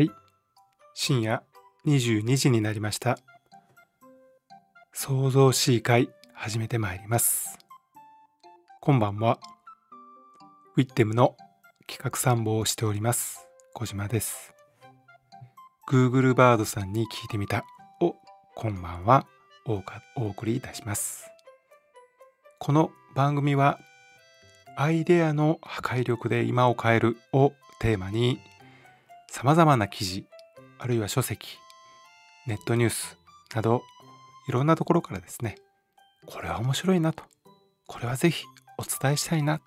はい。深夜22時になりました。創造しい会始めてまいります。こんばんは。ウィッテムの企画参謀をしております。小島です。Google バードさんに聞いてみたをこんばんはおお送りいたします。この番組はアイデアの破壊力で今を変えるをテーマに様々な記事あるいは書籍ネットニュースなどいろんなところからですねこれは面白いなとこれはぜひお伝えしたいな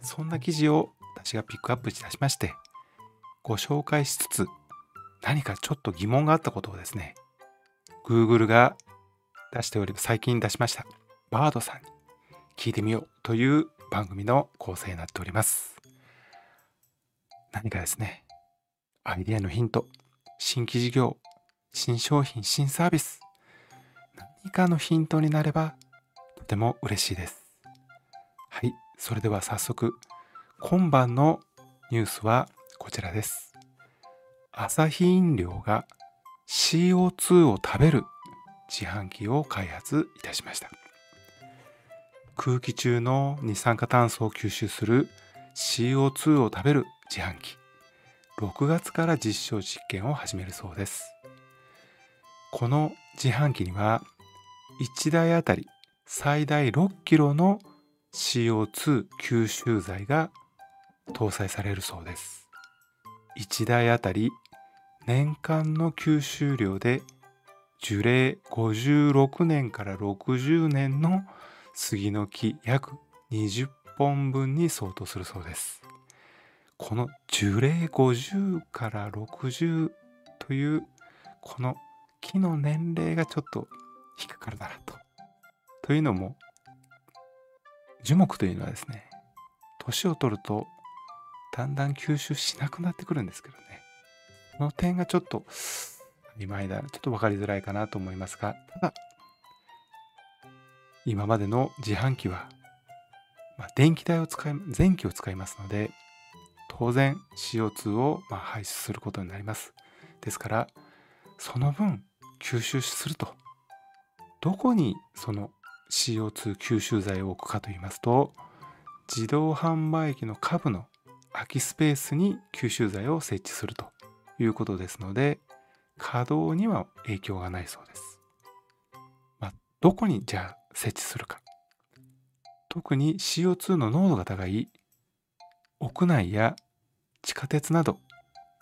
そんな記事を私がピックアップいたしましてご紹介しつつ何かちょっと疑問があったことをですね Google が出しており最近出しましたバードさんに聞いてみようという番組の構成になっております。何かですねアイデアのヒント新規事業新商品新サービス何かのヒントになればとても嬉しいです。はいそれでは早速今晩のニュースはこちらです。アサヒ飲料が CO2 を食べる自販機を開発いたしました。空気中の二酸化炭素を吸収する CO2 を食べる自販機。6月から実証実験を始めるそうです。この自販機には1台あたり最大6キロの CO2 吸収剤が搭載されるそうです。1台あたり年間の吸収量で樹齢56年から60年の杉の木約20本分に相当するそうです。この樹齢50から60というこの木の年齢がちょっと引っかかるだなと。というのも樹木というのはですね年を取るとだんだん吸収しなくなってくるんですけどねこの点がちょっと曖昧だちょっと分かりづらいかなと思いますがただ今までの自販機は、まあ、電気代を使い電気を使いますので当然 CO2 をま排出することになります。ですからその分吸収すると。どこにその CO2 吸収剤を置くかと言いますと自動販売機の下部の空きスペースに吸収剤を設置するということですので稼働には影響がないそうです、まあ、どこにじゃあ設置するか。特に CO2 の濃度が高い屋内や地下鉄など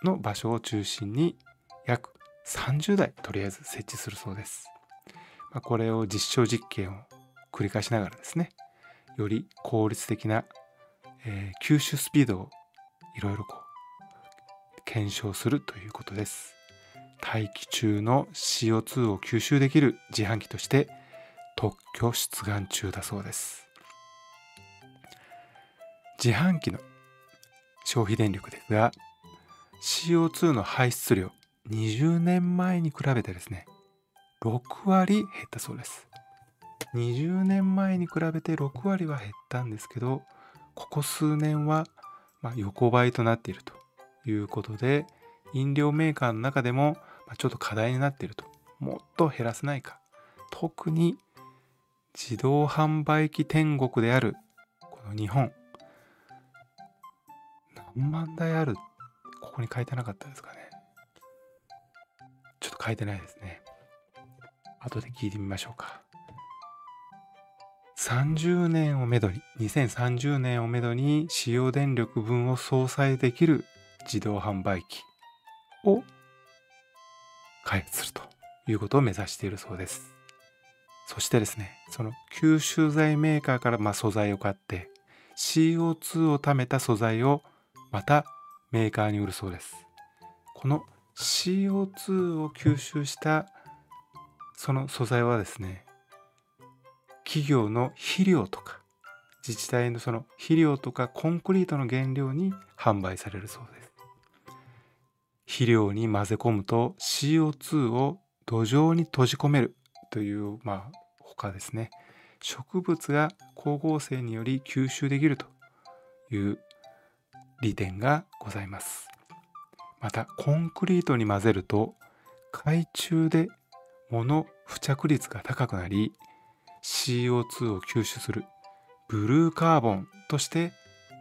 の場所を中心に約30台とりあえず設置するそうです。まあ、これを実証実験を繰り返しながらですねより効率的な、えー、吸収スピードをいろいろこう検証するということです。大気中の CO2 を吸収できる自販機として特許出願中だそうです。自販機の消費電力ですが CO2 の排出量20年前に比べてですね6割減ったそうです。20年前に比べて6割は減ったんですけどここ数年はま横ばいとなっているということで飲料メーカーの中でもちょっと課題になっていると。もっと減らせないか。特に自動販売機天国であるこの日本。何万台あるここに書いてなかったですかね。ちょっと書いてないですね。後で聞いてみましょうか。30年をめどに2030年をめどに使用電力分を相殺できる自動販売機を開発するということを目指しているそうです。そしてですねその吸収剤メーカーからま素材を買って CO2 を貯めた素材をまたメーカーに売るそうです。この CO2 を吸収したその素材はですね企業の肥料とか自治体のその肥料とかコンクリートの原料に販売されるそうです。肥料に混ぜ込むと CO2 を土壌に閉じ込めるというまあ他ですね植物が光合成により吸収できるという利点がございます。またコンクリートに混ぜると海中で物付着率が高くなり CO2 を吸収するブルーカーボンとして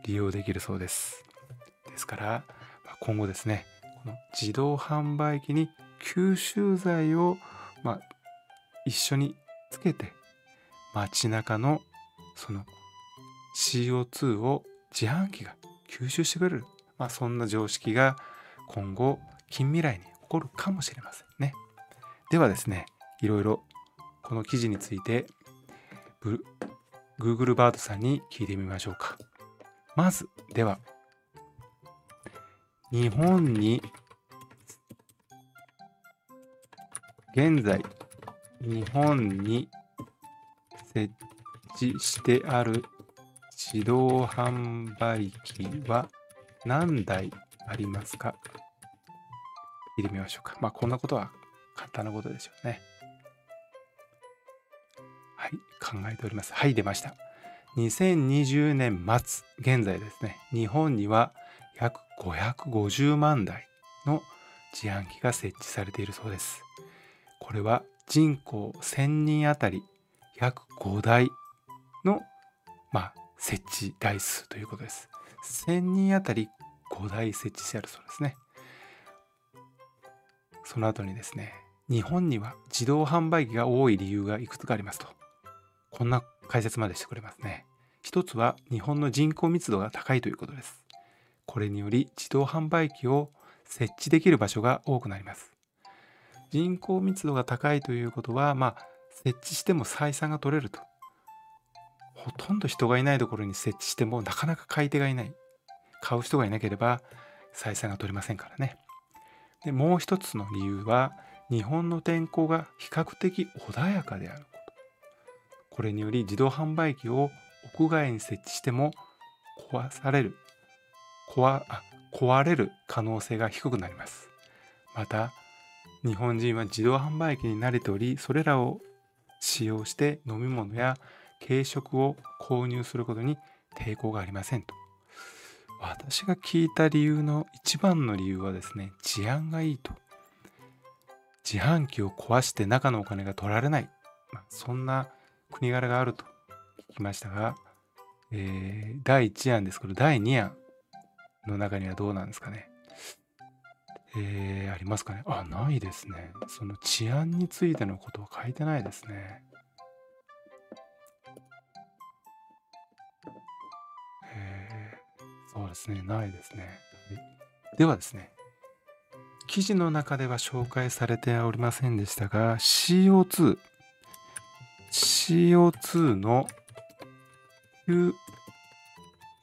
利用できるそうです。ですから今後ですねこの自動販売機に吸収剤を、まあ、一緒につけて街中のその CO2 を自販機が吸収してくれる、まあ、そんな常識が今後近未来に起こるかもしれませんね。ではですねいろいろこの記事について Google バードさんに聞いてみましょうか。まずでは日本に現在日本に設置してある自動販売機は何台ありますか？聞いてみましょうか。まあこんなことは簡単なことでしょうね。はい、考えております。はい、出ました。2020年末、現在ですね、日本には約550万台の自販機が設置されているそうです。これは人口1000人あたり約5台の、設置台数ということです。1000人あたり5台設置してあるそうですね。その後にですね、日本には自動販売機が多い理由がいくつかありますと。こんな解説までしてくれますね。一つは日本の人口密度が高いということです。これにより自動販売機を設置できる場所が多くなります。人口密度が高いということは、まあ、設置しても採算が取れると。ほとんど人がいないところに設置してもなかなか買い手がいない。買う人がいなければ採算が取れませんからね。でもう一つの理由は日本の天候が比較的穏やかであること。これにより自動販売機を屋外に設置しても壊される壊あ壊れる可能性が低くなります。また日本人は自動販売機に慣れておりそれらを使用して飲み物や軽食を購入することに抵抗がありませんと。私が聞いた理由の一番の理由はですね治安がいいと。自販機を壊して中のお金が取られない、まあ、そんな国柄があると聞きましたが、えー、第1案ですけど第2案の中にはどうなんですかね。えー、ありますかねあ、ないですね。その治安についてのことは書いてないですね。そうですね、ないですね。ではですね、記事の中では紹介されておりませんでしたが、CO2、CO2 の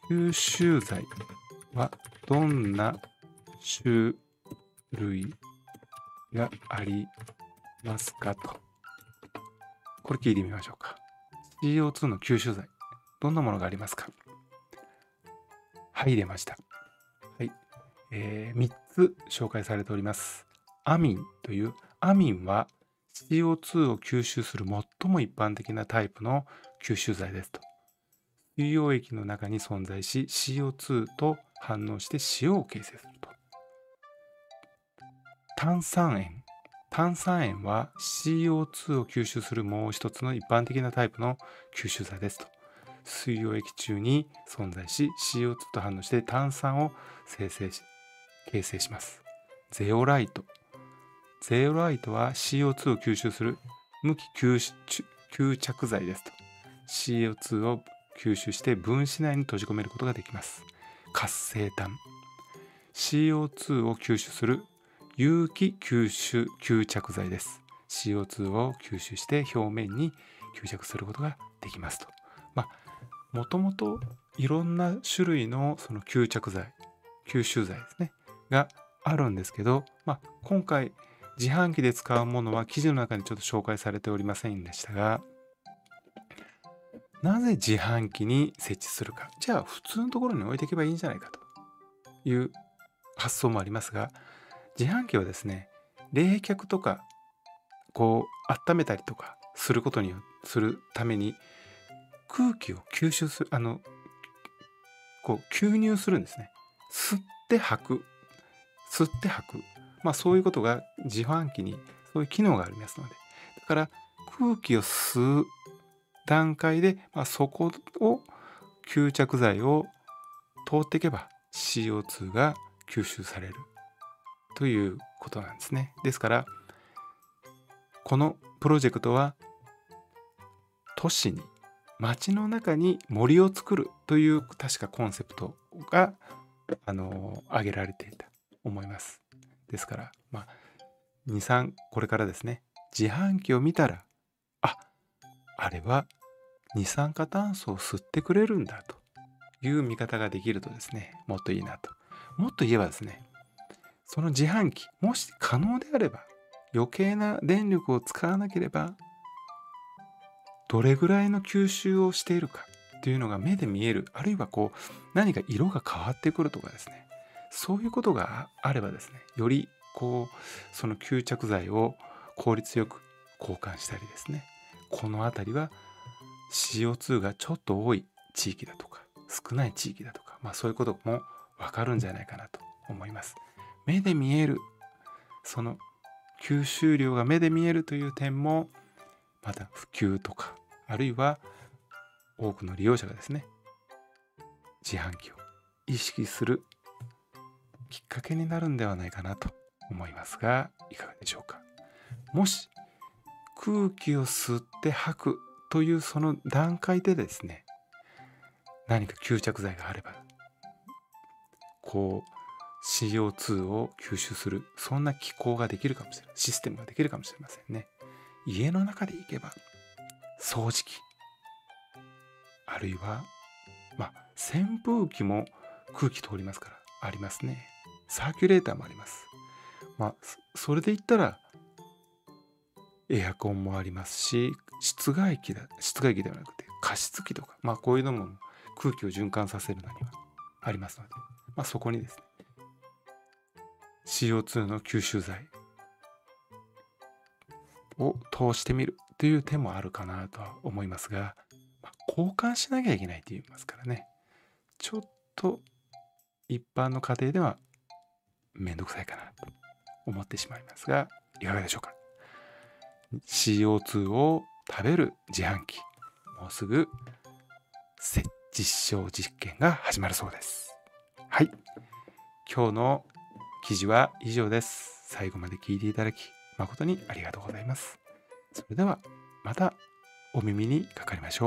吸収剤はどんな種類がありますかと。これ聞いてみましょうか。CO2 の吸収剤、どんなものがありますかはい、出ました。はい。えー、3つ紹介されております。アミンという、アミンは CO2 を吸収する最も一般的なタイプの吸収剤ですと。水溶液の中に存在し CO2 と反応して塩を形成すると。炭酸塩炭酸塩は CO2 を吸収するもう一つの一般的なタイプの吸収剤ですと。水溶液中に存在し CO2 と反応して炭酸を生成し形成します。ゼオライト。ゼオライトは CO2 を吸収する無機吸着剤ですと。CO2 を吸収して分子内に閉じ込めることができます。活性炭 CO2 を吸収する有機吸収吸着剤です CO2 を吸収して表面に吸着することができますとまあもともといろんな種類のその吸着剤吸収剤ですねがあるんですけど、まあ、今回自販機で使うものは記事の中にちょっと紹介されておりませんでしたがなぜ自販機に設置するか。じゃあ普通のところに置いていけばいいんじゃないかという発想もありますが自販機はですね冷却とかこう温めたりとかすることにするために空気を吸収するあのこう吸入するんですね。吸って吐く。吸って吐く、まあ、そういうことが自販機にそういう機能がありますので。だから空気を吸う段階で、まあ、そこを吸着剤を通っていけば CO2 が吸収される。ということなんですね。ですからこのプロジェクトは都市に街の中に森を作るという確かコンセプトがあの挙げられていた思います。ですからまあ23これからですね自販機を見たらああれは二酸化炭素を吸ってくれるんだという見方ができるとですねもっといいなともっと言えばですねその自販機もし可能であれば余計な電力を使わなければどれぐらいの吸収をしているかというのが目で見えるあるいはこう何か色が変わってくるとかですねそういうことがあればですねよりこうその吸着剤を効率よく交換したりですねこの辺りは CO2 がちょっと多い地域だとか少ない地域だとか、まあ、そういうこともわかるんじゃないかなと思います。目で見えるその吸収量が目で見えるという点もまた普及とかあるいは多くの利用者がですね自販機を意識するきっかけになるんではないかなと思いますがいかがでしょうか？もし空気を吸って吐くというその段階でですね何か吸着剤があればこう CO2 を吸収するそんな機構ができるかもしれないシステムができるかもしれませんね。家の中でいけば掃除機。あるいはまあ扇風機も空気通りますからありますね。サーキュレーターもあります。まあそれで言ったらエアコンもありますし室外機だ室外機ではなくて加湿器とかまあこういうのも空気を循環させるのにはありますので、まあ、そこにですね CO2 の吸収剤を通してみる。という手もあるかなとは思いますが、まあ、交換しなきゃいけないと言いますからね。ちょっと一般の家庭ではめんどくさいかなと思ってしまいますがいかがでしょうか。CO2 を食べる自販機もうすぐ実証実験が始まるそうです。はい。今日の記事は以上です。最後まで聞いていただき誠にありがとうございます。それではまたお耳にかかりましょう。